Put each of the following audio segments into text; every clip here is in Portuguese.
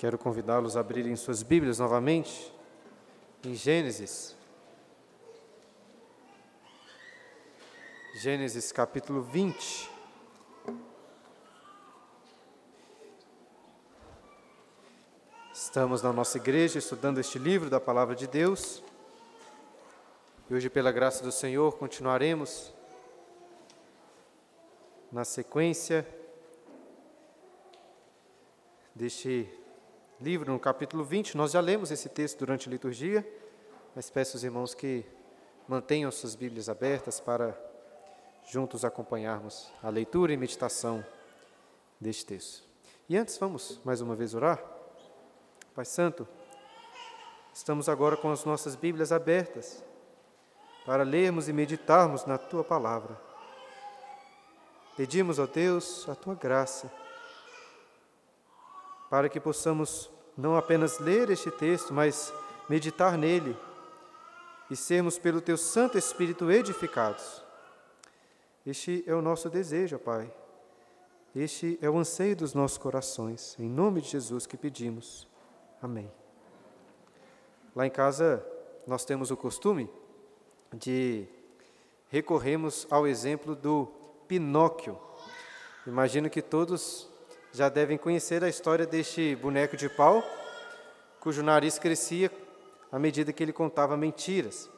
Quero convidá-los a abrirem suas Bíblias novamente em Gênesis. Gênesis capítulo 20. Estamos na nossa igreja estudando este livro da Palavra de Deus. E hoje, pela graça do Senhor, continuaremos na sequência deste livro, no capítulo 20. Nós já lemos esse texto durante a liturgia, mas peço aos irmãos que mantenham suas Bíblias abertas para juntos acompanharmos a leitura e meditação deste texto. E antes, vamos mais uma vez orar? Pai Santo, estamos agora com as nossas Bíblias abertas para lermos e meditarmos na Tua palavra. Pedimos, ó Deus, a Tua graça para que possamos não apenas ler este texto, mas meditar nele e sermos pelo Teu Santo Espírito edificados. Este é o nosso desejo, Pai. Este é o anseio dos nossos corações. Em nome de Jesus que pedimos. Amém. Lá em casa, nós temos o costume de recorrermos ao exemplo do Pinóquio. Imagino que todos já devem conhecer a história deste boneco de pau, cujo nariz crescia à medida que ele contava mentiras.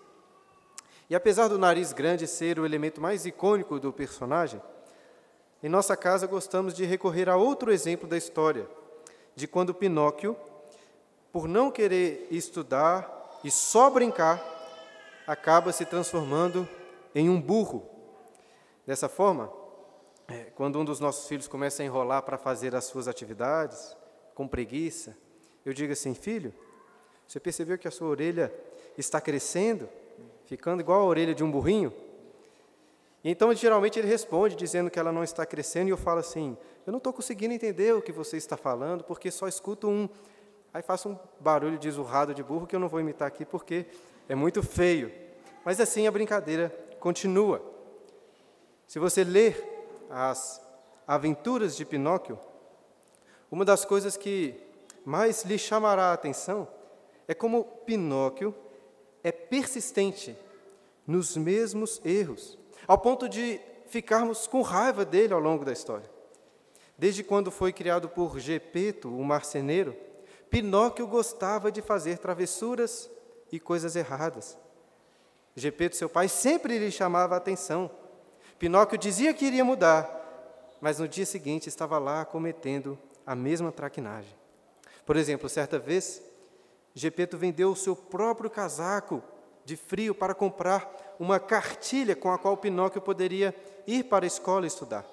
E apesar do nariz grande ser o elemento mais icônico do personagem, em nossa casa gostamos de recorrer a outro exemplo da história, de quando Pinóquio, por não querer estudar e só brincar, acaba se transformando em um burro. Dessa forma, é, quando um dos nossos filhos começa a enrolar para fazer as suas atividades, com preguiça, eu digo assim: filho, você percebeu que a sua orelha está crescendo, ficando igual a orelha de um burrinho? E então, geralmente, ele responde dizendo que ela não está crescendo, e eu falo assim: eu não estou conseguindo entender o que você está falando, porque só escuto um. Aí faço um barulho de zurrado de burro que eu não vou imitar aqui porque é muito feio. Mas assim a brincadeira continua. Se você ler as aventuras de Pinóquio, uma das coisas que mais lhe chamará a atenção é como Pinóquio é persistente nos mesmos erros, ao ponto de ficarmos com raiva dele ao longo da história. Desde quando foi criado por Gepeto, o marceneiro, Pinóquio gostava de fazer travessuras e coisas erradas. Gepeto, seu pai, sempre lhe chamava a atenção Pinóquio dizia que iria mudar, mas no dia seguinte estava lá cometendo a mesma traquinagem. Por exemplo, certa vez, Gepeto vendeu o seu próprio casaco de frio para comprar uma cartilha com a qual Pinóquio poderia ir para a escola estudar.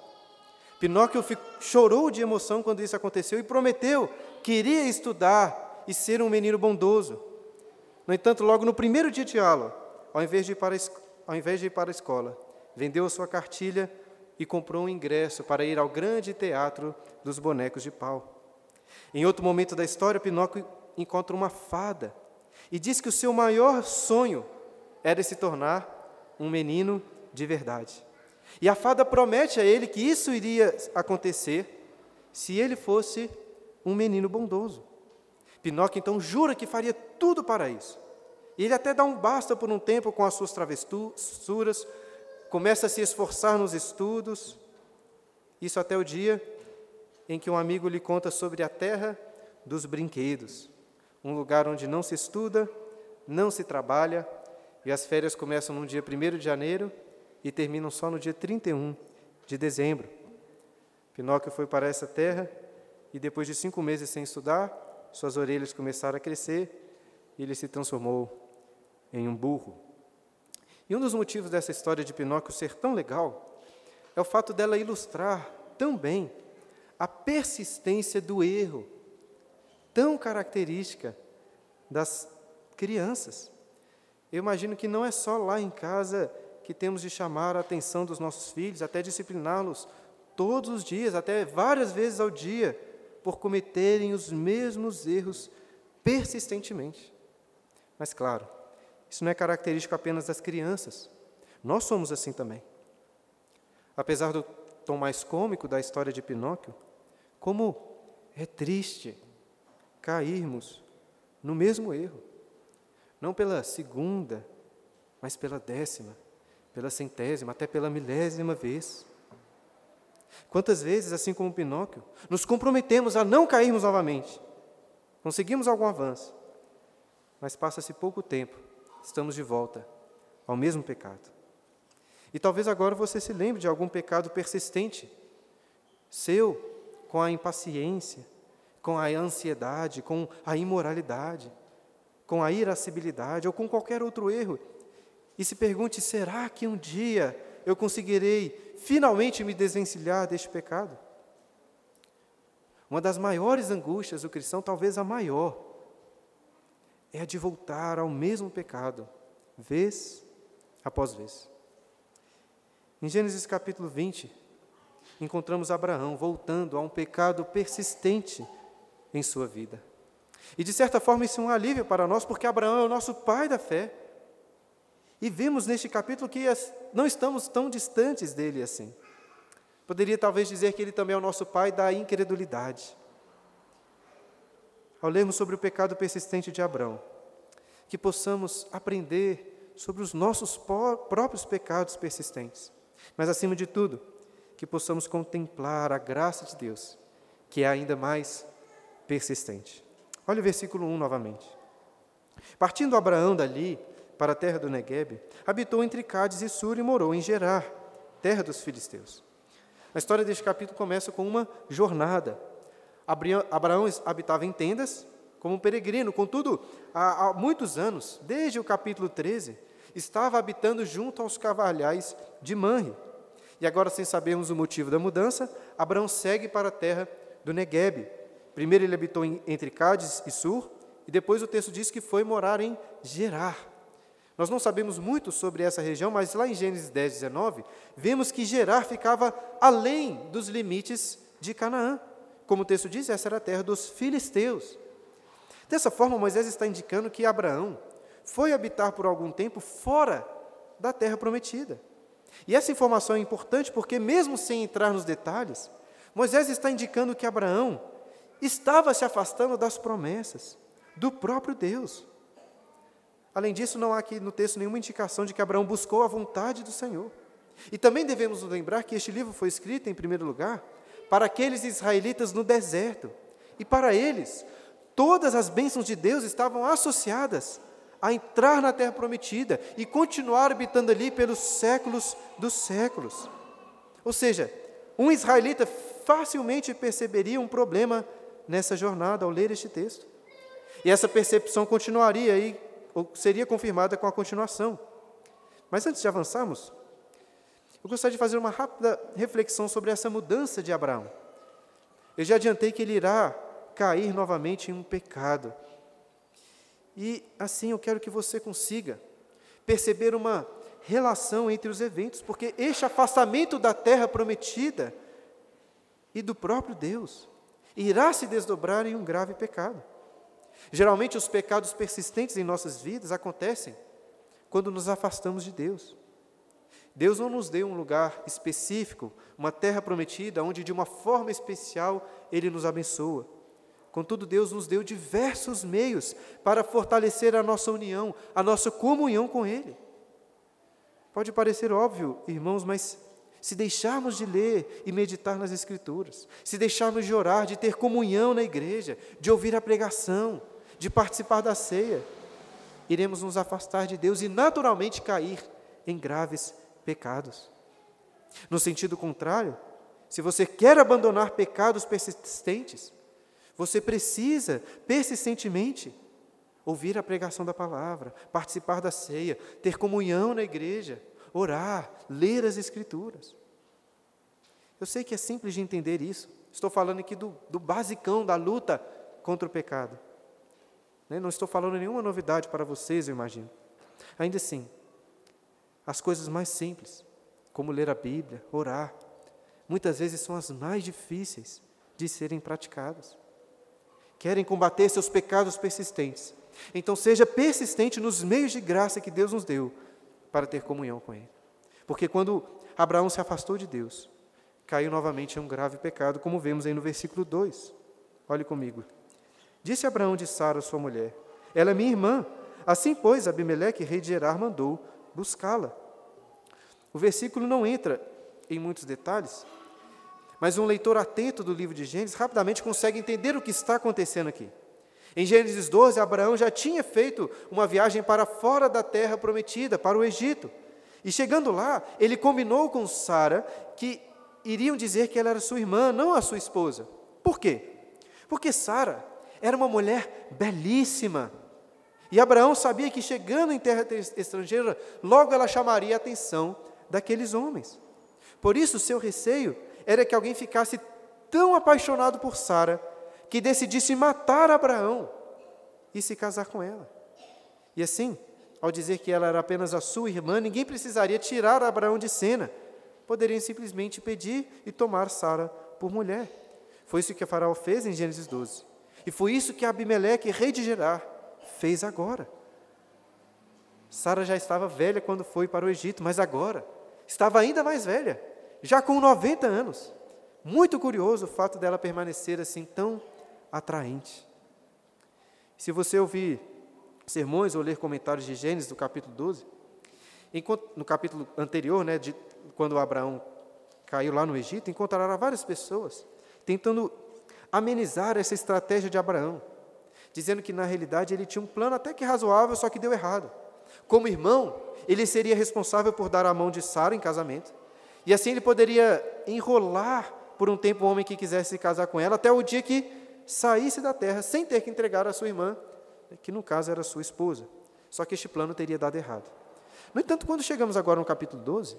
Pinóquio chorou de emoção quando isso aconteceu e prometeu que iria estudar e ser um menino bondoso. No entanto, logo no primeiro dia de aula, ao invés de ir para, ao invés de ir para a escola, vendeu a sua cartilha e comprou um ingresso para ir ao grande teatro dos bonecos de pau. Em outro momento da história, Pinóquio encontra uma fada e diz que o seu maior sonho era se tornar um menino de verdade. E a fada promete a ele que isso iria acontecer se ele fosse um menino bondoso. Pinóquio então jura que faria tudo para isso. Ele até dá um basta por um tempo com as suas travessuras, começa a se esforçar nos estudos, isso até o dia em que um amigo lhe conta sobre a terra dos brinquedos, um lugar onde não se estuda, não se trabalha, e as férias começam no dia 1 de janeiro e terminam só no dia 31 de dezembro. Pinóquio foi para essa terra e, depois de cinco meses sem estudar, suas orelhas começaram a crescer e ele se transformou em um burro. E um dos motivos dessa história de Pinóquio ser tão legal é o fato dela ilustrar tão bem a persistência do erro, tão característica das crianças. Eu imagino que não é só lá em casa que temos de chamar a atenção dos nossos filhos, até discipliná-los todos os dias, até várias vezes ao dia, por cometerem os mesmos erros persistentemente. Mas, claro, isso não é característico apenas das crianças. Nós somos assim também. Apesar do tom mais cômico da história de Pinóquio, como é triste cairmos no mesmo erro. Não pela segunda, mas pela décima, pela centésima, até pela milésima vez. Quantas vezes, assim como Pinóquio, nos comprometemos a não cairmos novamente? Conseguimos algum avanço, mas passa-se pouco tempo, estamos de volta ao mesmo pecado. E talvez agora você se lembre de algum pecado persistente, seu, com a impaciência, com a ansiedade, com a imoralidade, com a irascibilidade ou com qualquer outro erro. E se pergunte: será que um dia eu conseguirei finalmente me desvencilhar deste pecado? Uma das maiores angústias do cristão, talvez a maior, é a de voltar ao mesmo pecado, vez após vez. Em Gênesis capítulo 20, encontramos Abraão voltando a um pecado persistente em sua vida. E de certa forma isso é um alívio para nós, porque Abraão é o nosso pai da fé. E vemos neste capítulo que não estamos tão distantes dele assim. Poderia talvez dizer que ele também é o nosso pai da incredulidade. Ao lermos sobre o pecado persistente de Abraão, que possamos aprender sobre os nossos próprios pecados persistentes mas, acima de tudo, que possamos contemplar a graça de Deus, que é ainda mais persistente. Olha o versículo 1 novamente. Partindo Abraão dali para a terra do Negueb, habitou entre Cádiz e Sur e morou em Gerar, terra dos filisteus. A história deste capítulo começa com uma jornada. Abraão habitava em tendas como um peregrino, contudo, há, há muitos anos, desde o capítulo 13, estava habitando junto aos cavalhais de Manre. E agora, sem sabermos o motivo da mudança, Abraão segue para a terra do Negueb. Primeiro ele habitou em, entre Cádiz e Sur, e depois o texto diz que foi morar em Gerar. Nós não sabemos muito sobre essa região, mas lá em Gênesis 10, 19, vemos que Gerar ficava além dos limites de Canaã. Como o texto diz, essa era a terra dos filisteus. Dessa forma, Moisés está indicando que Abraão foi habitar por algum tempo fora da terra prometida. E essa informação é importante porque, mesmo sem entrar nos detalhes, Moisés está indicando que Abraão estava se afastando das promessas do próprio Deus. Além disso, não há aqui no texto nenhuma indicação de que Abraão buscou a vontade do Senhor. E também devemos lembrar que este livro foi escrito, em primeiro lugar, para aqueles israelitas no deserto. E para eles, todas as bênçãos de Deus estavam associadas a entrar na terra prometida e continuar habitando ali pelos séculos dos séculos. Ou seja, um israelita facilmente perceberia um problema nessa jornada ao ler este texto. E essa percepção continuaria aí, ou seria confirmada com a continuação. Mas antes de avançarmos, eu gostaria de fazer uma rápida reflexão sobre essa mudança de Abraão. Eu já adiantei que ele irá cair novamente em um pecado. E assim eu quero que você consiga perceber uma relação entre os eventos, porque este afastamento da terra prometida e do próprio Deus irá se desdobrar em um grave pecado. Geralmente, os pecados persistentes em nossas vidas acontecem quando nos afastamos de Deus. Deus não nos deu um lugar específico, uma terra prometida, onde de uma forma especial Ele nos abençoa. Contudo, Deus nos deu diversos meios para fortalecer a nossa união, a nossa comunhão com Ele. Pode parecer óbvio, irmãos, mas se deixarmos de ler e meditar nas Escrituras, se deixarmos de orar, de ter comunhão na igreja, de ouvir a pregação, de participar da ceia, iremos nos afastar de Deus e naturalmente cair em graves pecados. No sentido contrário, se você quer abandonar pecados persistentes, você precisa, persistentemente, ouvir a pregação da palavra, participar da ceia, ter comunhão na igreja, orar, ler as Escrituras. Eu sei que é simples de entender isso. Estou falando aqui do, do basicão da luta contra o pecado. Né? Não estou falando nenhuma novidade para vocês, eu imagino. Ainda assim, as coisas mais simples, como ler a Bíblia, orar, muitas vezes são as mais difíceis de serem praticadas querem combater seus pecados persistentes. Então, seja persistente nos meios de graça que Deus nos deu para ter comunhão com Ele. Porque quando Abraão se afastou de Deus, caiu novamente em um grave pecado, como vemos aí no versículo 2. Olhe comigo. Disse Abraão de Sara, sua mulher: Ela é minha irmã. Assim, pois, Abimeleque, rei de Gerar, mandou buscá-la. O versículo não entra em muitos detalhes, mas um leitor atento do livro de Gênesis rapidamente consegue entender o que está acontecendo aqui. Em Gênesis 12, Abraão já tinha feito uma viagem para fora da terra prometida, para o Egito. E chegando lá, ele combinou com Sara que iriam dizer que ela era sua irmã, não a sua esposa. Por quê? Porque Sara era uma mulher belíssima. E Abraão sabia que chegando em terra estrangeira, logo ela chamaria a atenção daqueles homens. Por isso, seu receio era que alguém ficasse tão apaixonado por Sara que decidisse matar Abraão e se casar com ela. E assim, ao dizer que ela era apenas a sua irmã, ninguém precisaria tirar Abraão de cena. Poderiam simplesmente pedir e tomar Sara por mulher. Foi isso que Faraó fez em Gênesis 12. E foi isso que Abimeleque, rei de Gerar, fez agora. Sara já estava velha quando foi para o Egito, mas agora estava ainda mais velha, já com 90 anos. Muito curioso o fato dela permanecer assim tão atraente. Se você ouvir sermões ou ler comentários de Gênesis do capítulo 12, no capítulo anterior, né, de quando Abraão caiu lá no Egito, encontrará várias pessoas tentando amenizar essa estratégia de Abraão, dizendo que na realidade ele tinha um plano até que razoável, só que deu errado. Como irmão, ele seria responsável por dar a mão de Sara em casamento, e assim ele poderia enrolar por um tempo o homem que quisesse se casar com ela, até o dia que saísse da terra sem ter que entregar a sua irmã, que no caso era sua esposa. Só que este plano teria dado errado. No entanto, quando chegamos agora no capítulo 12,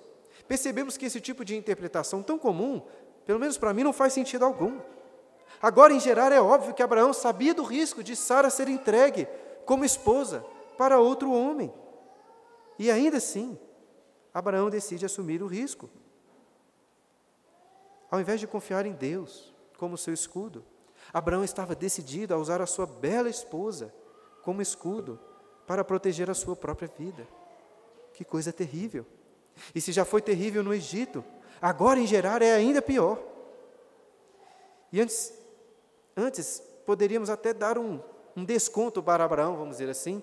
percebemos que esse tipo de interpretação tão comum, pelo menos para mim, não faz sentido algum. Agora, em geral, é óbvio que Abraão sabia do risco de Sara ser entregue como esposa para outro homem. E ainda assim, Abraão decide assumir o risco. Ao invés de confiar em Deus como seu escudo, Abraão estava decidido a usar a sua bela esposa como escudo para proteger a sua própria vida. Que coisa terrível! E se já foi terrível no Egito, agora em Gerar é ainda pior. E antes Antes, poderíamos até dar um, um desconto para Abraão, vamos dizer assim,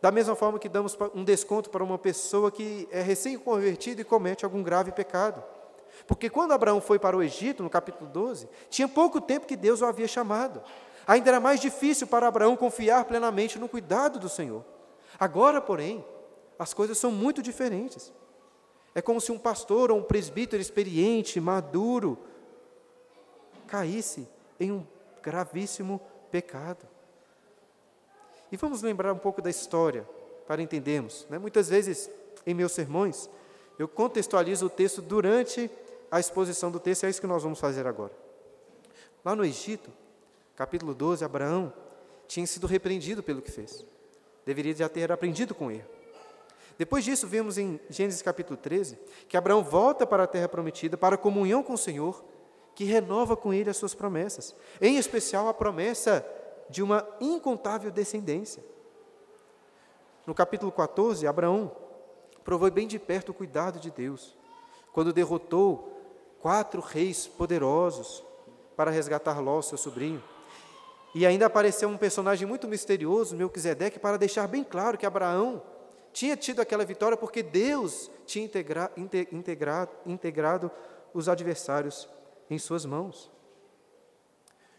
da mesma forma que damos um desconto para uma pessoa que é recém-convertida e comete algum grave pecado. Porque quando Abraão foi para o Egito, no capítulo 12, tinha pouco tempo que Deus o havia chamado. Ainda era mais difícil para Abraão confiar plenamente no cuidado do Senhor. Agora, porém, as coisas são muito diferentes. É como se um pastor ou um presbítero experiente, maduro, caísse em um gravíssimo pecado. E vamos lembrar um pouco da história, para entendermos. Né? Muitas vezes, em meus sermões, eu contextualizo o texto durante a exposição do texto, é isso que nós vamos fazer agora. Lá no Egito, capítulo 12, Abraão tinha sido repreendido pelo que fez. Deveria já ter aprendido com ele. Depois disso, vemos em Gênesis capítulo 13 que Abraão volta para a terra prometida para comunhão com o Senhor que renova com ele as suas promessas, em especial a promessa de uma incontável descendência. No capítulo 14, Abraão provou bem de perto o cuidado de Deus, quando derrotou quatro reis poderosos para resgatar Ló, seu sobrinho. E ainda apareceu um personagem muito misterioso, Melquisedeque, para deixar bem claro que Abraão tinha tido aquela vitória porque Deus tinha integra, integrado, integrado os adversários em suas mãos.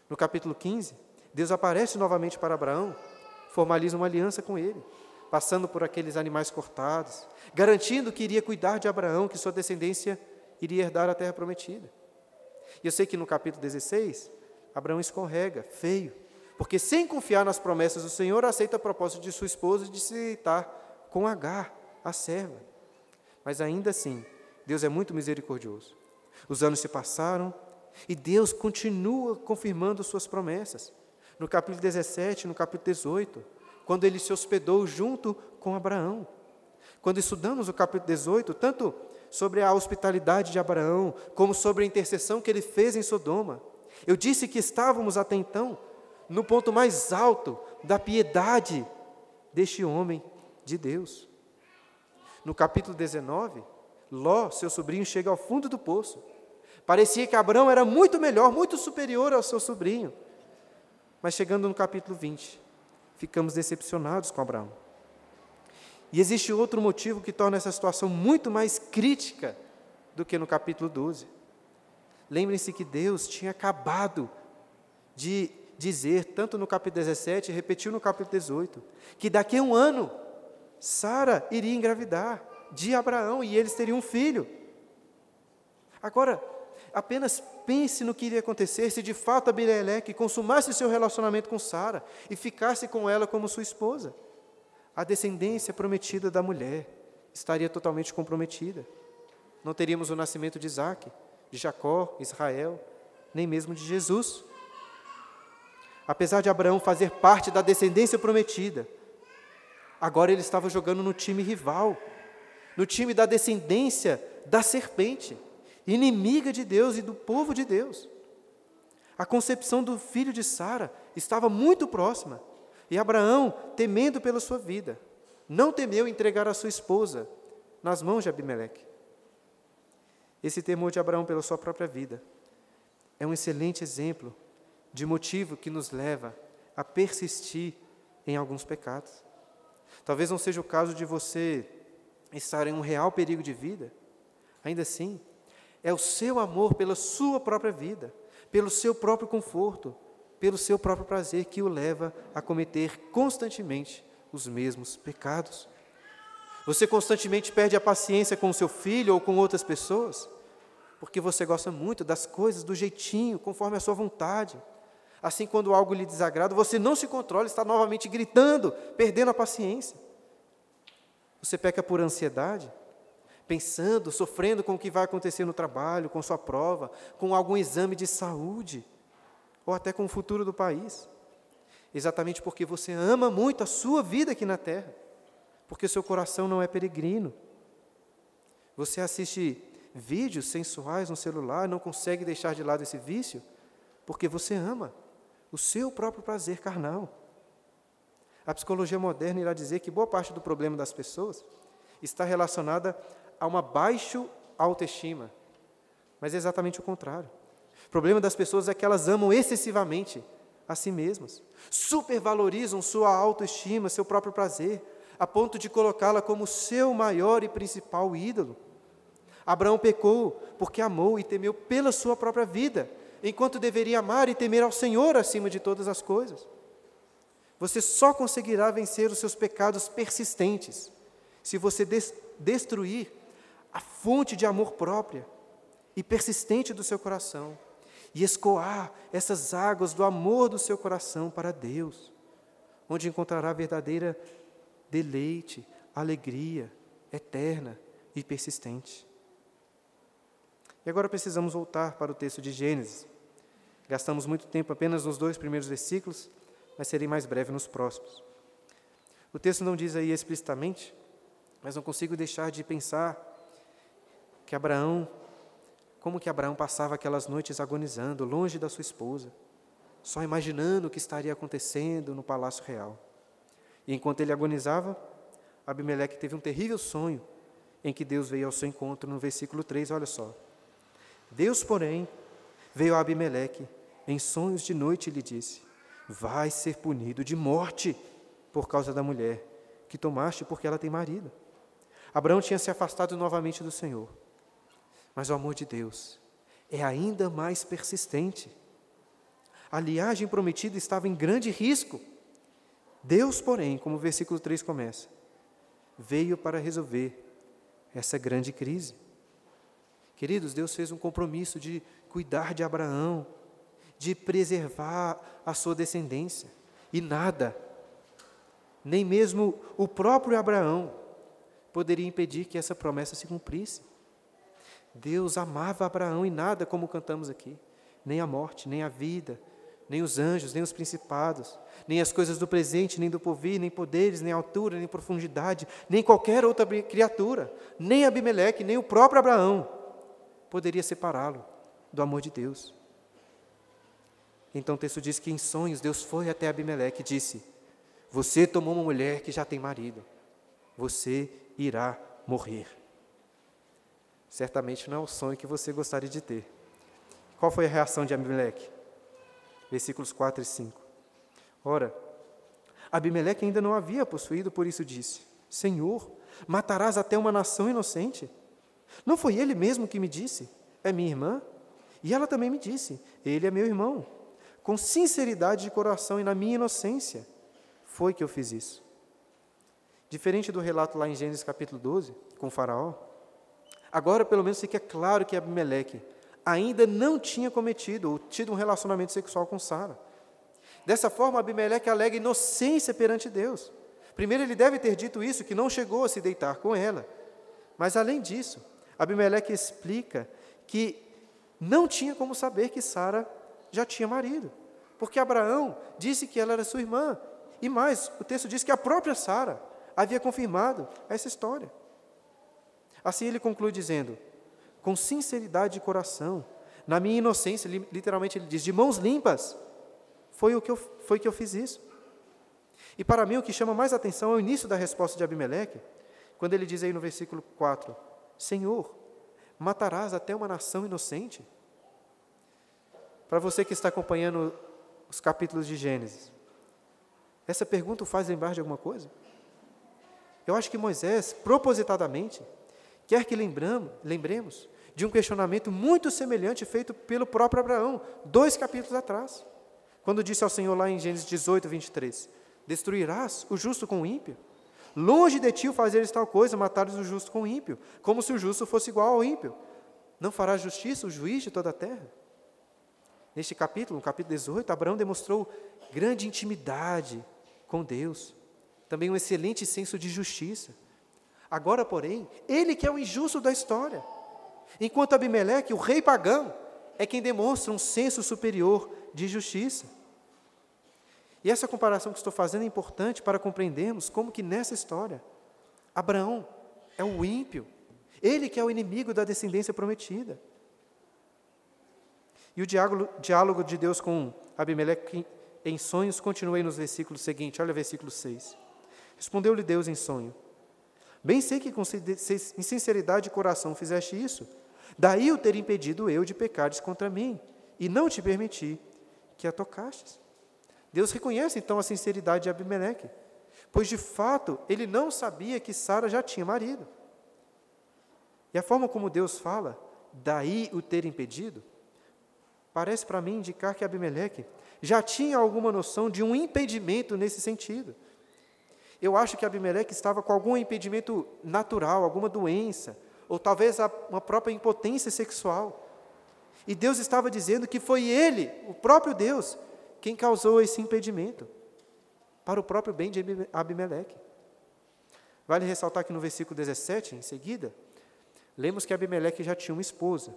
No capítulo 15, Deus aparece novamente para Abraão, formaliza uma aliança com ele, passando por aqueles animais cortados, garantindo que iria cuidar de Abraão, que sua descendência iria herdar a terra prometida. E eu sei que no capítulo 16, Abraão escorrega, feio, porque sem confiar nas promessas do Senhor, aceita a proposta de sua esposa de se deitar com Agar, a serva. Mas ainda assim, Deus é muito misericordioso. Os anos se passaram e Deus continua confirmando suas promessas. No capítulo 17, no capítulo 18, quando ele se hospedou junto com Abraão. Quando estudamos o capítulo 18, tanto sobre a hospitalidade de Abraão, como sobre a intercessão que ele fez em Sodoma, eu disse que estávamos até então no ponto mais alto da piedade deste homem de Deus. No capítulo 19, Ló, seu sobrinho, chega ao fundo do poço. Parecia que Abraão era muito melhor, muito superior ao seu sobrinho. Mas chegando no capítulo 20, ficamos decepcionados com Abraão. E existe outro motivo que torna essa situação muito mais crítica do que no capítulo 12. Lembrem-se que Deus tinha acabado de dizer, tanto no capítulo 17, repetiu no capítulo 18, que daqui a um ano Sara iria engravidar de Abraão e eles teriam um filho. Agora, apenas pense no que iria acontecer se de fato Abimeleque consumasse seu relacionamento com Sara e ficasse com ela como sua esposa. A descendência prometida da mulher estaria totalmente comprometida. Não teríamos o nascimento de Isaac, de Jacó, Israel, nem mesmo de Jesus. Apesar de Abraão fazer parte da descendência prometida, agora ele estava jogando no time rival, no time da descendência da serpente, inimiga de Deus e do povo de Deus. A concepção do filho de Sara estava muito próxima, e Abraão, temendo pela sua vida, não temeu entregar a sua esposa nas mãos de Abimeleque. Esse temor de Abraão pela sua própria vida é um excelente exemplo de motivo que nos leva a persistir em alguns pecados. Talvez não seja o caso de você estar em um real perigo de vida, ainda assim, é o seu amor pela sua própria vida, pelo seu próprio conforto, pelo seu próprio prazer que o leva a cometer constantemente os mesmos pecados. Você constantemente perde a paciência com o seu filho ou com outras pessoas, porque você gosta muito das coisas do jeitinho, conforme a sua vontade. Assim, quando algo lhe desagrada, você não se controla, está novamente gritando, perdendo a paciência. Você peca por ansiedade, pensando, sofrendo com o que vai acontecer no trabalho, com sua prova, com algum exame de saúde, ou até com o futuro do país. Exatamente porque você ama muito a sua vida aqui na terra, porque seu coração não é peregrino. Você assiste vídeos sensuais no celular, não consegue deixar de lado esse vício, porque você ama o seu próprio prazer carnal. A psicologia moderna irá dizer que boa parte do problema das pessoas está relacionada a uma baixa autoestima, mas é exatamente o contrário. O problema das pessoas é que elas amam excessivamente a si mesmas, supervalorizam sua autoestima, seu próprio prazer, a ponto de colocá-la como seu maior e principal ídolo. Abraão pecou porque amou e temeu pela sua própria vida, enquanto deveria amar e temer ao Senhor acima de todas as coisas. Você só conseguirá vencer os seus pecados persistentes se você des destruir a fonte de amor própria e persistente do seu coração e escoar essas águas do amor do seu coração para Deus, onde encontrará verdadeira deleite, alegria eterna e persistente. E agora precisamos voltar para o texto de Gênesis. Gastamos muito tempo apenas nos dois primeiros versículos, mas serei mais breve nos próximos. O texto não diz aí explicitamente, mas não consigo deixar de pensar que Abraão, como que Abraão passava aquelas noites agonizando, longe da sua esposa, só imaginando o que estaria acontecendo no palácio real. E enquanto ele agonizava, Abimeleque teve um terrível sonho em que Deus veio ao seu encontro no versículo 3, olha só. Deus, porém, veio a Abimeleque em sonhos de noite lhe disse: Vai ser punido de morte por causa da mulher que tomaste porque ela tem marido. Abraão tinha se afastado novamente do Senhor, mas o amor de Deus é ainda mais persistente. A liagem prometida estava em grande risco. Deus, porém, como o versículo 3 começa, veio para resolver essa grande crise. Queridos, Deus fez um compromisso de cuidar de Abraão, de preservar a sua descendência. E nada, nem mesmo o próprio Abraão, poderia impedir que essa promessa se cumprisse. Deus amava Abraão e nada, como cantamos aqui, nem a morte, nem a vida, nem os anjos, nem os principados, nem as coisas do presente, nem do porvir, nem poderes, nem altura, nem profundidade, nem qualquer outra criatura, nem Abimeleque, nem o próprio Abraão poderia separá-lo do amor de Deus. Então o texto diz que em sonhos Deus foi até Abimeleque e disse: Você tomou uma mulher que já tem marido, você irá morrer. Certamente não é o sonho que você gostaria de ter. Qual foi a reação de Abimeleque? Versículos 4 e 5. Ora, Abimeleque ainda não havia possuído, por isso disse: Senhor, matarás até uma nação inocente? Não foi ele mesmo que me disse: É minha irmã? E ela também me disse: Ele é meu irmão. Com sinceridade de coração e na minha inocência, foi que eu fiz isso. Diferente do relato lá em Gênesis capítulo 12, com Faraó, agora pelo menos fica claro que Abimeleque ainda não tinha cometido ou tido um relacionamento sexual com Sara. Dessa forma, Abimeleque alega inocência perante Deus. Primeiro, ele deve ter dito isso, que não chegou a se deitar com ela. Mas, além disso, Abimeleque explica que não tinha como saber que Sara já tinha marido, porque Abraão disse que ela era sua irmã. E mais, o texto diz que a própria Sara havia confirmado essa história. Assim ele conclui dizendo: com sinceridade de coração, na minha inocência, literalmente ele diz, de mãos limpas, foi o que eu, foi que eu fiz isso. E para mim o que chama mais atenção é o início da resposta de Abimeleque, quando ele diz aí no versículo 4: Senhor, matarás até uma nação inocente? Para você que está acompanhando os capítulos de Gênesis, essa pergunta o faz lembrar de alguma coisa? Eu acho que Moisés, propositadamente, quer que lembremos de um questionamento muito semelhante feito pelo próprio Abraão, dois capítulos atrás, quando disse ao Senhor lá em Gênesis 18, 23: Destruirás o justo com o ímpio? Longe de ti o fazeres tal coisa, matares o justo com o ímpio, como se o justo fosse igual ao ímpio. Não fará justiça o juiz de toda a terra? Neste capítulo, no capítulo 18, Abraão demonstrou grande intimidade com Deus, também um excelente senso de justiça. Agora, porém, ele que é o injusto da história, enquanto Abimeleque, o rei pagão, é quem demonstra um senso superior de justiça. E essa comparação que estou fazendo é importante para compreendermos como que nessa história, Abraão é o ímpio, ele que é o inimigo da descendência prometida. E o diálogo, de Deus com Abimeleque em sonhos continua aí nos versículos seguintes, olha o versículo 6. Respondeu-lhe Deus em sonho: Bem sei que com sinceridade de coração fizeste isso, daí o ter impedido eu de pecares contra mim, e não te permiti que a tocastes. Deus reconhece então a sinceridade de Abimeleque, pois de fato ele não sabia que Sara já tinha marido. E a forma como Deus fala, daí o ter impedido, parece para mim indicar que Abimeleque já tinha alguma noção de um impedimento nesse sentido. Eu acho que Abimeleque estava com algum impedimento natural, alguma doença, ou talvez uma própria impotência sexual. E Deus estava dizendo que foi Ele, o próprio Deus, quem causou esse impedimento para o próprio bem de Abimeleque. Vale ressaltar que no versículo 17, em seguida, lemos que Abimeleque já tinha uma esposa.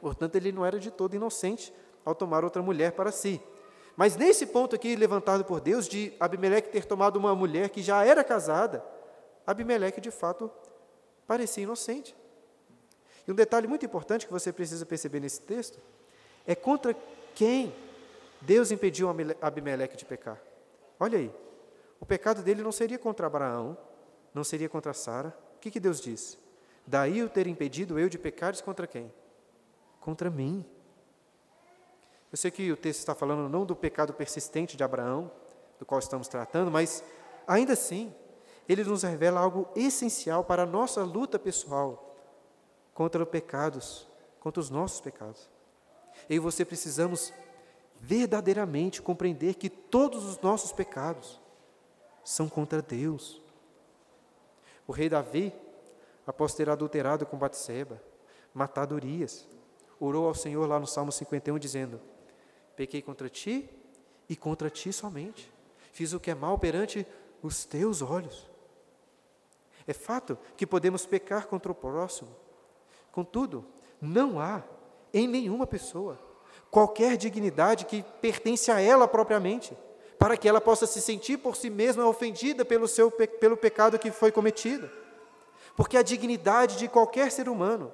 Portanto, ele não era de todo inocente ao tomar outra mulher para si. Mas nesse ponto aqui levantado por Deus, de Abimeleque ter tomado uma mulher que já era casada, Abimeleque de fato parecia inocente. E um detalhe muito importante que você precisa perceber nesse texto é contra quem Deus impediu Abimeleque de pecar. Olha aí, o pecado dele não seria contra Abraão, não seria contra Sara. O que, que Deus diz? Daí o ter impedido eu de pecares contra quem? Contra mim. Eu sei que o texto está falando não do pecado persistente de Abraão, do qual estamos tratando, mas ainda assim, ele nos revela algo essencial para a nossa luta pessoal contra os pecados, contra os nossos pecados. Eu e você precisamos verdadeiramente compreender que todos os nossos pecados são contra Deus. O rei Davi, após ter adulterado com Batseba, matado Urias, orou ao Senhor lá no Salmo 51 dizendo: Pequei contra ti e contra ti somente. Fiz o que é mal perante os teus olhos. É fato que podemos pecar contra o próximo. Contudo, não há em nenhuma pessoa qualquer dignidade que pertence a ela propriamente, para que ela possa se sentir por si mesma ofendida pelo, seu, pelo pecado que foi cometido. Porque a dignidade de qualquer ser humano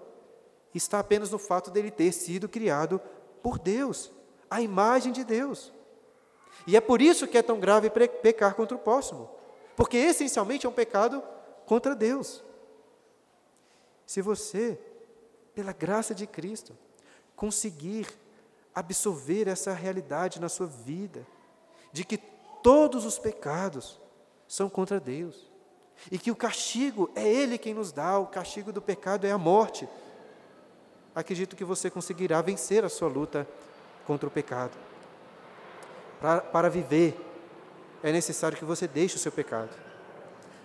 está apenas no fato dele ter sido criado por Deus, a imagem de Deus. E é por isso que é tão grave pecar contra o próximo, porque essencialmente é um pecado contra Deus. Se você, pela graça de Cristo, conseguir absorver essa realidade na sua vida, de que todos os pecados são contra Deus. E que o castigo é Ele quem nos dá, o castigo do pecado é a morte. Acredito que você conseguirá vencer a sua luta contra o pecado. Para, para viver, é necessário que você deixe o seu pecado.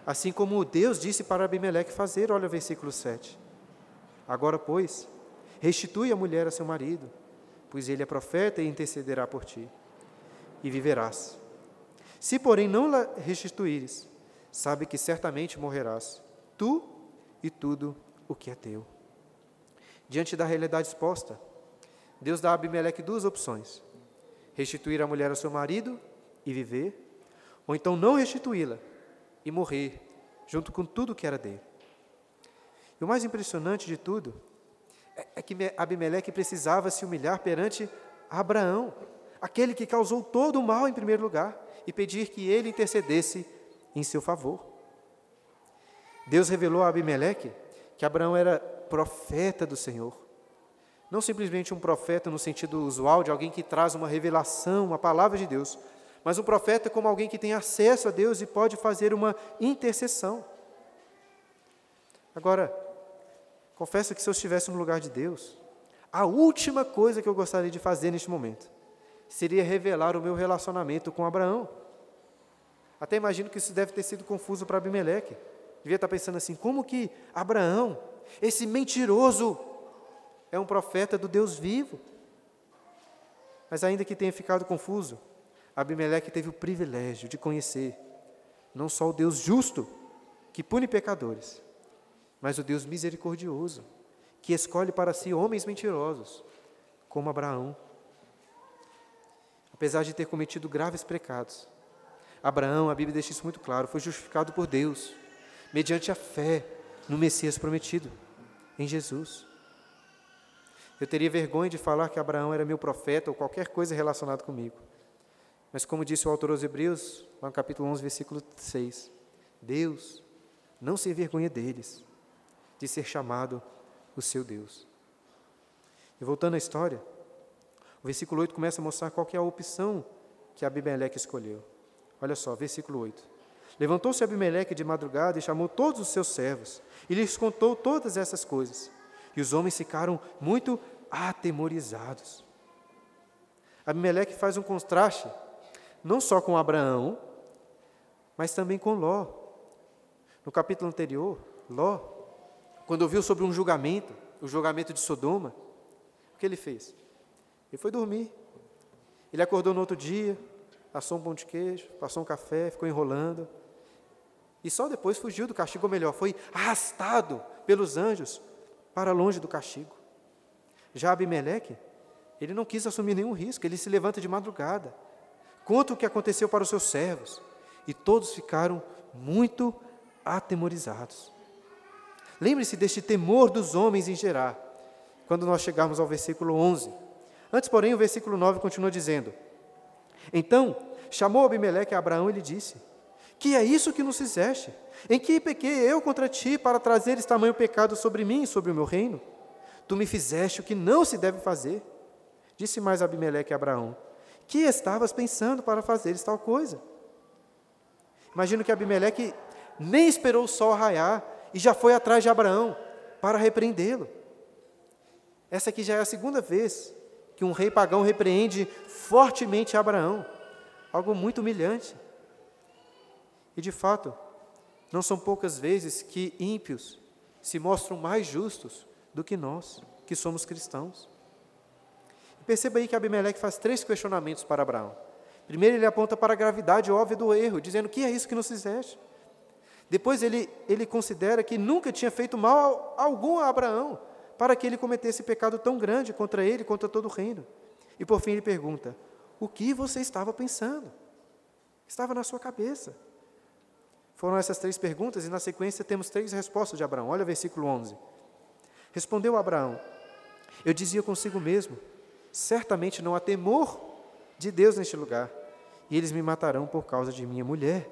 Assim como Deus disse para Abimeleque fazer, olha o versículo 7. Agora, pois, restitui a mulher a seu marido, pois ele é profeta e intercederá por ti, e viverás. Se, porém, não la restituíres, sabe que certamente morrerás, tu e tudo o que é teu. Diante da realidade exposta, Deus dá a Abimeleque duas opções: restituir a mulher ao seu marido e viver, ou então não restituí-la e morrer, junto com tudo que era dele. E o mais impressionante de tudo é, é que Abimeleque precisava se humilhar perante Abraão, aquele que causou todo o mal em primeiro lugar, e pedir que ele intercedesse em seu favor. Deus revelou a Abimeleque que Abraão era profeta do Senhor. Não simplesmente um profeta no sentido usual de alguém que traz uma revelação, uma palavra de Deus, mas um profeta como alguém que tem acesso a Deus e pode fazer uma intercessão. Agora, confesso que se eu estivesse no lugar de Deus, a última coisa que eu gostaria de fazer neste momento seria revelar o meu relacionamento com Abraão. Até imagino que isso deve ter sido confuso para Abimeleque. Devia estar pensando assim: como que Abraão, esse mentiroso, é um profeta do Deus vivo? Mas ainda que tenha ficado confuso, Abimeleque teve o privilégio de conhecer não só o Deus justo, que pune pecadores, mas o Deus misericordioso, que escolhe para si homens mentirosos, como Abraão. Apesar de ter cometido graves pecados, Abraão, a Bíblia deixa isso muito claro, foi justificado por Deus, mediante a fé no Messias prometido, em Jesus. Eu teria vergonha de falar que Abraão era meu profeta ou qualquer coisa relacionada comigo. Mas como disse o autor aos Hebreus, lá no capítulo 11, versículo 6, Deus não se envergonha deles, de ser chamado o seu Deus. E voltando à história, o versículo 8 começa a mostrar qual é a opção que Abimeleque escolheu. Olha só, versículo 8. Levantou-se Abimeleque de madrugada e chamou todos os seus servos, e lhes contou todas essas coisas. E os homens ficaram muito atemorizados. Abimeleque faz um contraste não só com Abraão, mas também com Ló. No capítulo anterior, Ló, quando ouviu sobre um julgamento, o julgamento de Sodoma, o que ele fez? Ele foi dormir. Ele acordou no outro dia, assou um pão de queijo, passou um café, ficou enrolando. E só depois fugiu do castigo, ou melhor, foi arrastado pelos anjos para longe do castigo. Já Abimeleque, ele não quis assumir nenhum risco, ele se levanta de madrugada, Conta o que aconteceu para os seus servos. E todos ficaram muito atemorizados. Lembre-se deste temor dos homens em Gerar, quando nós chegarmos ao versículo 11. Antes, porém, o versículo 9 continua dizendo: Então chamou Abimeleque a Abraão e lhe disse: Que é isso que nos fizeste? Em que pequei eu contra ti para trazeres tamanho pecado sobre mim e sobre o meu reino? Tu me fizeste o que não se deve fazer. Disse mais Abimeleque a Abraão: que estavas pensando para fazeres tal coisa? Imagino que Abimeleque nem esperou o sol raiar e já foi atrás de Abraão para repreendê-lo. Essa aqui já é a segunda vez que um rei pagão repreende fortemente Abraão, algo muito humilhante. E de fato, não são poucas vezes que ímpios se mostram mais justos do que nós, que somos cristãos. Perceba aí que Abimeleque faz três questionamentos para Abraão. Primeiro, ele aponta para a gravidade óbvia do erro, dizendo: que é isso que nos fizeste? Depois, ele, ele considera que nunca tinha feito mal algum a Abraão, para que ele cometesse pecado tão grande contra ele contra todo o reino. E por fim, ele pergunta: o que você estava pensando? Estava na sua cabeça. Foram essas três perguntas, e na sequência temos três respostas de Abraão. Olha o versículo 11. Respondeu Abraão: Eu dizia consigo mesmo certamente não há temor de Deus neste lugar, e eles me matarão por causa de minha mulher.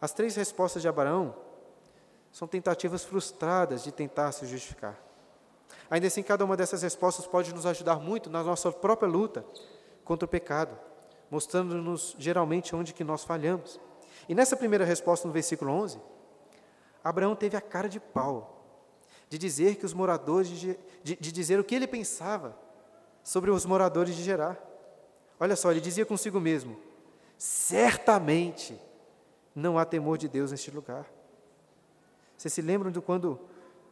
As três respostas de Abraão são tentativas frustradas de tentar se justificar. Ainda assim, cada uma dessas respostas pode nos ajudar muito na nossa própria luta contra o pecado, mostrando-nos geralmente onde que nós falhamos. E nessa primeira resposta, no versículo 11, Abraão teve a cara de pau de dizer que os moradores de, de, de dizer o que ele pensava sobre os moradores de Gerar. Olha só, ele dizia consigo mesmo: certamente não há temor de Deus neste lugar. Vocês se lembram do, quando,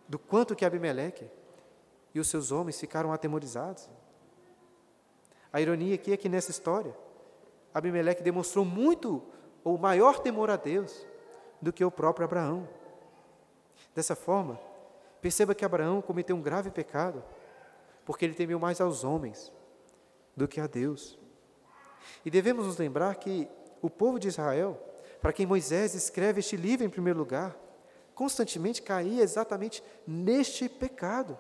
do quanto que Abimeleque e os seus homens ficaram atemorizados? A ironia aqui é que nessa história, Abimeleque demonstrou muito ou maior temor a Deus do que o próprio Abraão. Dessa forma, perceba que Abraão cometeu um grave pecado, porque ele temeu mais aos homens do que a Deus. E devemos nos lembrar que o povo de Israel, para quem Moisés escreve este livro em primeiro lugar, constantemente caía exatamente neste pecado.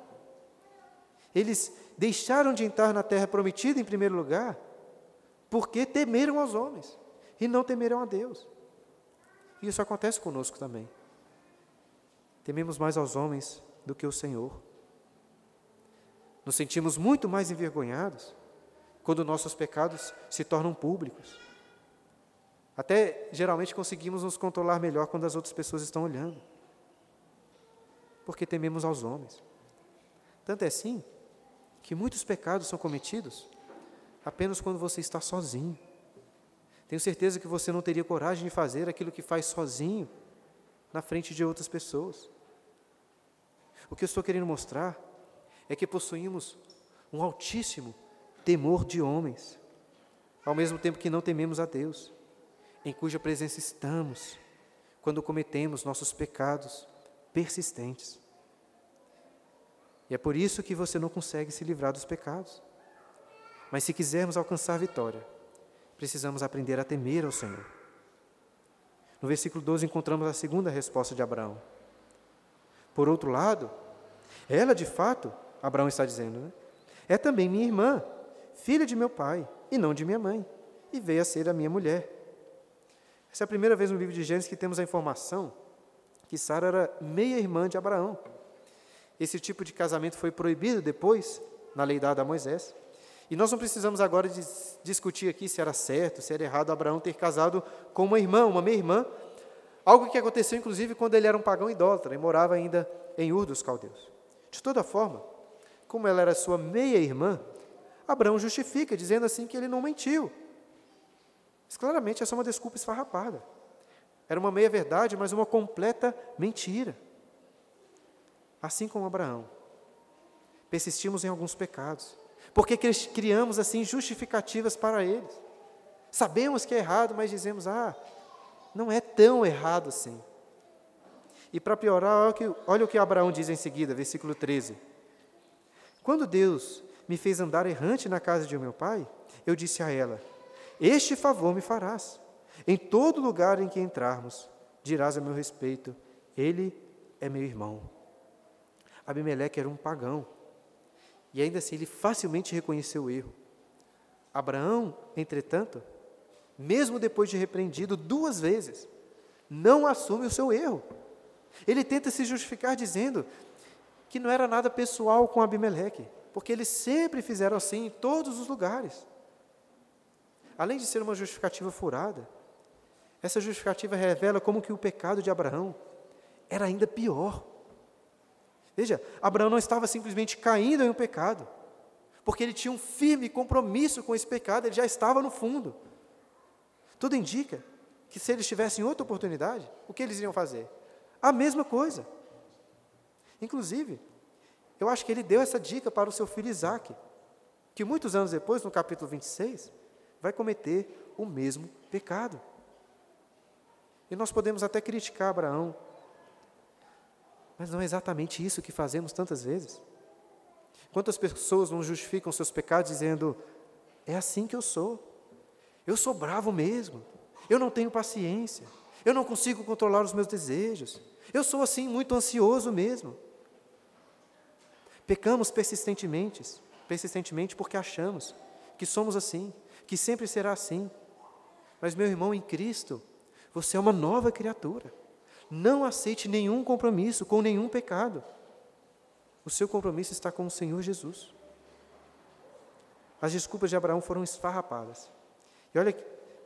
Eles deixaram de entrar na terra prometida em primeiro lugar, porque temeram aos homens e não temeram a Deus. E isso acontece conosco também. Tememos mais aos homens do que o Senhor. Nos sentimos muito mais envergonhados quando nossos pecados se tornam públicos. Até geralmente conseguimos nos controlar melhor quando as outras pessoas estão olhando. Porque tememos aos homens. Tanto é assim que muitos pecados são cometidos apenas quando você está sozinho. Tenho certeza que você não teria coragem de fazer aquilo que faz sozinho na frente de outras pessoas. O que eu estou querendo mostrar é que possuímos um altíssimo temor de homens, ao mesmo tempo que não tememos a Deus, em cuja presença estamos quando cometemos nossos pecados persistentes. E é por isso que você não consegue se livrar dos pecados. Mas se quisermos alcançar vitória, precisamos aprender a temer ao Senhor. No versículo 12 encontramos a segunda resposta de Abraão. Por outro lado, ela de fato, Abraão está dizendo, né, é também minha irmã, filha de meu pai e não de minha mãe, e veio a ser a minha mulher. Essa é a primeira vez no livro de Gênesis que temos a informação que Sara era meia-irmã de Abraão. Esse tipo de casamento foi proibido depois, na lei dada a Moisés. E nós não precisamos agora discutir aqui se era certo, se era errado Abraão ter casado com uma irmã, uma meia-irmã, algo que aconteceu inclusive quando ele era um pagão idólatra e morava ainda em Ur dos Caldeus. De toda forma, como ela era sua meia-irmã, Abraão justifica, dizendo assim que ele não mentiu. Mas claramente essa é uma desculpa esfarrapada. Era uma meia-verdade, mas uma completa mentira. Assim como Abraão, persistimos em alguns pecados porque criamos assim justificativas para eles. Sabemos que é errado, mas dizemos, ah, não é tão errado assim. E para piorar, olha o, que, olha o que Abraão diz em seguida, versículo 13. Quando Deus me fez andar errante na casa de meu pai, eu disse a ela: Este favor me farás. Em todo lugar em que entrarmos, dirás a meu respeito: Ele é meu irmão. Abimeleque era um pagão. E ainda assim ele facilmente reconheceu o erro. Abraão, entretanto, mesmo depois de repreendido duas vezes, não assume o seu erro. Ele tenta se justificar dizendo que não era nada pessoal com Abimeleque, porque eles sempre fizeram assim em todos os lugares. Além de ser uma justificativa furada, essa justificativa revela como que o pecado de Abraão era ainda pior. Veja, Abraão não estava simplesmente caindo em um pecado, porque ele tinha um firme compromisso com esse pecado, ele já estava no fundo. Tudo indica que se eles tivessem outra oportunidade, o que eles iriam fazer? A mesma coisa. Inclusive, eu acho que ele deu essa dica para o seu filho Isaac, que muitos anos depois, no capítulo 26, vai cometer o mesmo pecado. E nós podemos até criticar Abraão mas não é exatamente isso que fazemos tantas vezes. Quantas pessoas não justificam seus pecados dizendo: é assim que eu sou, eu sou bravo mesmo, eu não tenho paciência, eu não consigo controlar os meus desejos, eu sou assim muito ansioso mesmo. Pecamos persistentemente, persistentemente porque achamos que somos assim, que sempre será assim. Mas, meu irmão, em Cristo, você é uma nova criatura. Não aceite nenhum compromisso com nenhum pecado. O seu compromisso está com o Senhor Jesus. As desculpas de Abraão foram esfarrapadas. E olha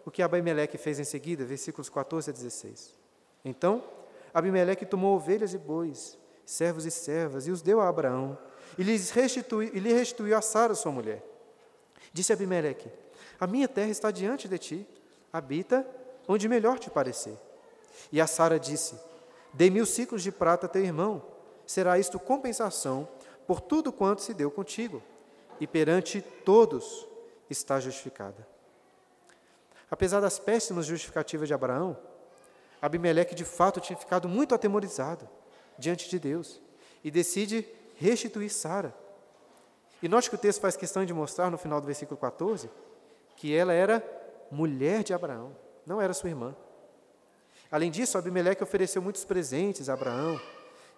o que Abimeleque fez em seguida, versículos 14 a 16. Então, Abimeleque tomou ovelhas e bois, servos e servas, e os deu a Abraão, e, lhes e lhe restituiu a Sara, sua mulher. Disse Abimeleque: A minha terra está diante de ti, habita onde melhor te parecer. E a Sara disse: Dê mil ciclos de prata a teu irmão, será isto compensação por tudo quanto se deu contigo, e perante todos está justificada. Apesar das péssimas justificativas de Abraão, Abimeleque de fato tinha ficado muito atemorizado diante de Deus e decide restituir Sara. E note que o texto faz questão de mostrar no final do versículo 14 que ela era mulher de Abraão, não era sua irmã. Além disso, Abimeleque ofereceu muitos presentes a Abraão,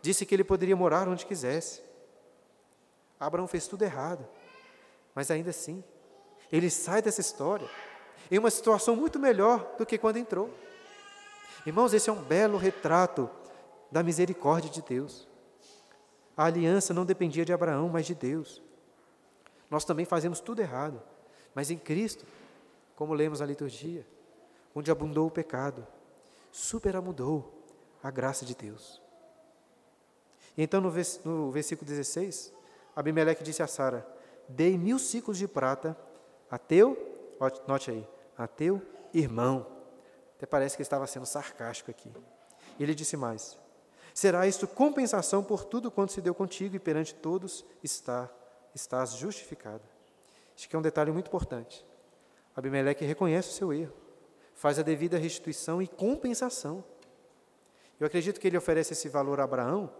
disse que ele poderia morar onde quisesse. Abraão fez tudo errado, mas ainda assim, ele sai dessa história em uma situação muito melhor do que quando entrou. Irmãos, esse é um belo retrato da misericórdia de Deus. A aliança não dependia de Abraão, mas de Deus. Nós também fazemos tudo errado, mas em Cristo, como lemos na liturgia, onde abundou o pecado, superabundou a graça de Deus. E então, no, versículo 16, Abimeleque disse a Sara: Dei mil ciclos de prata a teu, note aí, a teu irmão. Até parece que estava sendo sarcástico aqui. Ele disse mais: Será isto compensação por tudo quanto se deu contigo e perante todos está, estás justificado. Acho que é um detalhe muito importante. Abimeleque reconhece o seu erro, faz a devida restituição e compensação. Eu acredito que ele oferece esse valor a Abraão,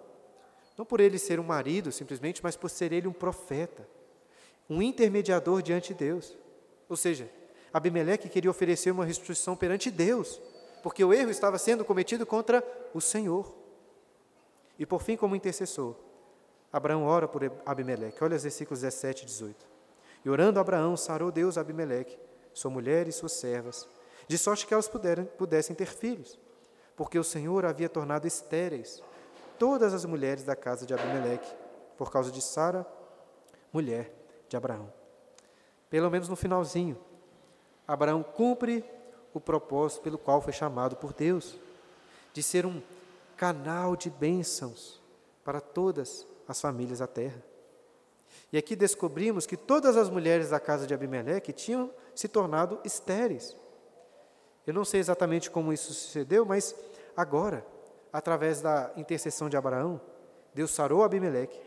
não por ele ser um marido simplesmente, mas por ser ele um profeta, um intermediador diante de Deus. Ou seja, Abimeleque queria oferecer uma restituição perante Deus, porque o erro estava sendo cometido contra o Senhor. E por fim, como intercessor, Abraão ora por Abimeleque. Olha os versículos 17 e 18. E orando Abraão, sarou Deus a Abimeleque, sua mulher e suas servas, de sorte que elas puderam, pudessem ter filhos, porque o Senhor havia tornado estéreis todas as mulheres da casa de Abimeleque, por causa de Sara, mulher de Abraão. Pelo menos no finalzinho, Abraão cumpre o propósito pelo qual foi chamado por Deus, de ser um canal de bênçãos para todas as famílias da terra. E aqui descobrimos que todas as mulheres da casa de Abimeleque tinham se tornado estéreis. Eu não sei exatamente como isso sucedeu, mas agora, através da intercessão de Abraão, Deus sarou Abimeleque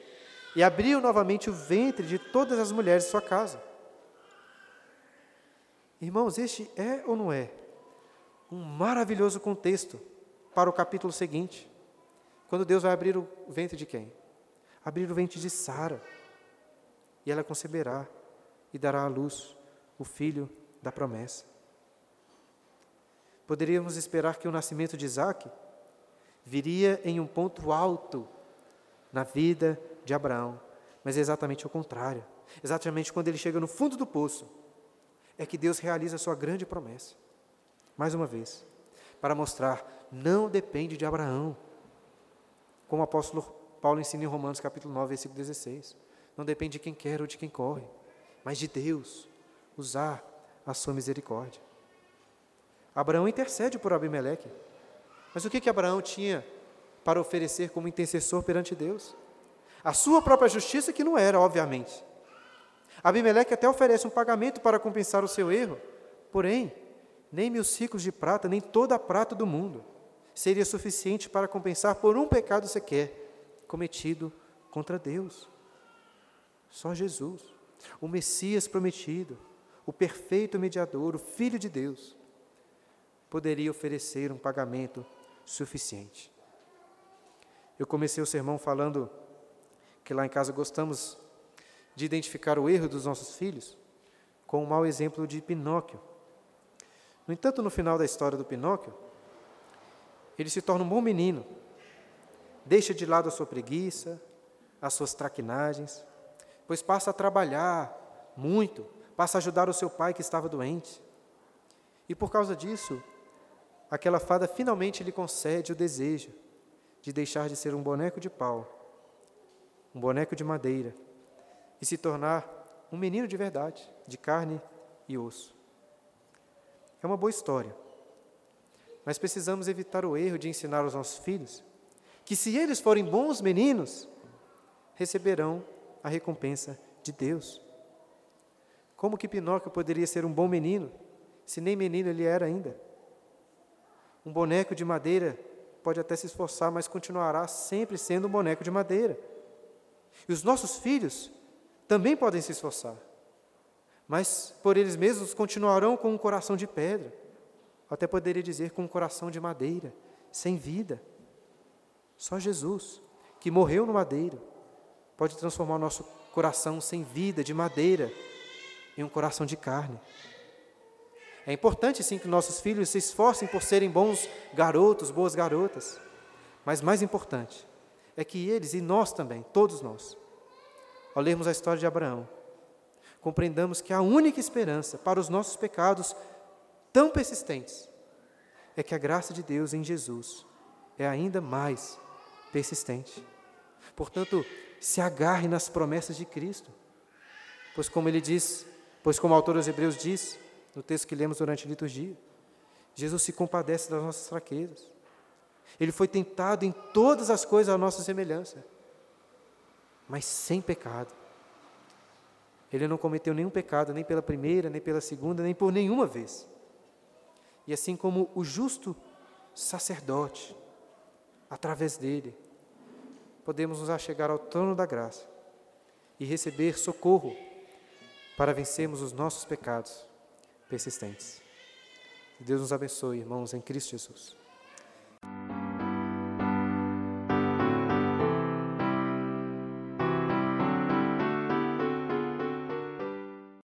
e abriu novamente o ventre de todas as mulheres de sua casa. Irmãos, este é ou não é um maravilhoso contexto para o capítulo seguinte, quando Deus vai abrir o ventre de quem? Abrir o ventre de Sara. E ela conceberá e dará à luz o filho da promessa. Poderíamos esperar que o nascimento de Isaac viria em um ponto alto na vida de Abraão, mas é exatamente o contrário. Exatamente quando ele chega no fundo do poço, é que Deus realiza a sua grande promessa. Mais uma vez, para mostrar, não depende de Abraão. Como o apóstolo Paulo ensina em Romanos capítulo 9, versículo 16. Não depende de quem quer ou de quem corre, mas de Deus usar a sua misericórdia. Abraão intercede por Abimeleque. Mas o que, que Abraão tinha para oferecer como intercessor perante Deus? A sua própria justiça, que não era, obviamente, Abimeleque até oferece um pagamento para compensar o seu erro, porém, nem mil ciclos de prata, nem toda a prata do mundo seria suficiente para compensar por um pecado sequer cometido contra Deus. Só Jesus, o Messias prometido, o perfeito mediador, o Filho de Deus, poderia oferecer um pagamento suficiente. Eu comecei o sermão falando que lá em casa gostamos de identificar o erro dos nossos filhos com o mau exemplo de Pinóquio. No entanto, no final da história do Pinóquio, ele se torna um bom menino, deixa de lado a sua preguiça, as suas traquinagens, pois passa a trabalhar muito, passa a ajudar o seu pai que estava doente. E por causa disso, aquela fada finalmente lhe concede o desejo de deixar de ser um boneco de pau, um boneco de madeira, e se tornar um menino de verdade, de carne e osso. é uma boa história. Mas precisamos evitar o erro de ensinar aos nossos filhos que, se eles forem bons meninos, receberão a recompensa de Deus. Como que Pinóquio poderia ser um bom menino, se nem menino ele era ainda? Um boneco de madeira pode até se esforçar, mas continuará sempre sendo um boneco de madeira. E os nossos filhos também podem se esforçar, mas por eles mesmos continuarão com um coração de pedra, até poderia dizer com um coração de madeira, sem vida. Só Jesus, que morreu no madeiro, pode transformar o nosso coração sem vida, de madeira, em um coração de carne. É importante sim que nossos filhos se esforcem por serem bons garotos, boas garotas. Mas mais importante é que eles e nós também, todos nós, ao lermos a história de Abraão, compreendamos que a única esperança para os nossos pecados tão persistentes é que a graça de Deus em Jesus é ainda mais persistente. Portanto, se agarre nas promessas de Cristo, pois como ele diz, pois como o autor dos Hebreus diz, no texto que lemos durante a liturgia. Jesus se compadece das nossas fraquezas. Ele foi tentado em todas as coisas à nossa semelhança, mas sem pecado. Ele não cometeu nenhum pecado, nem pela primeira, nem pela segunda, nem por nenhuma vez. E assim como o justo sacerdote, através dele, podemos nos achegar ao trono da graça e receber socorro para vencermos os nossos pecados persistentes. Que Deus nos abençoe, irmãos, em Cristo Jesus.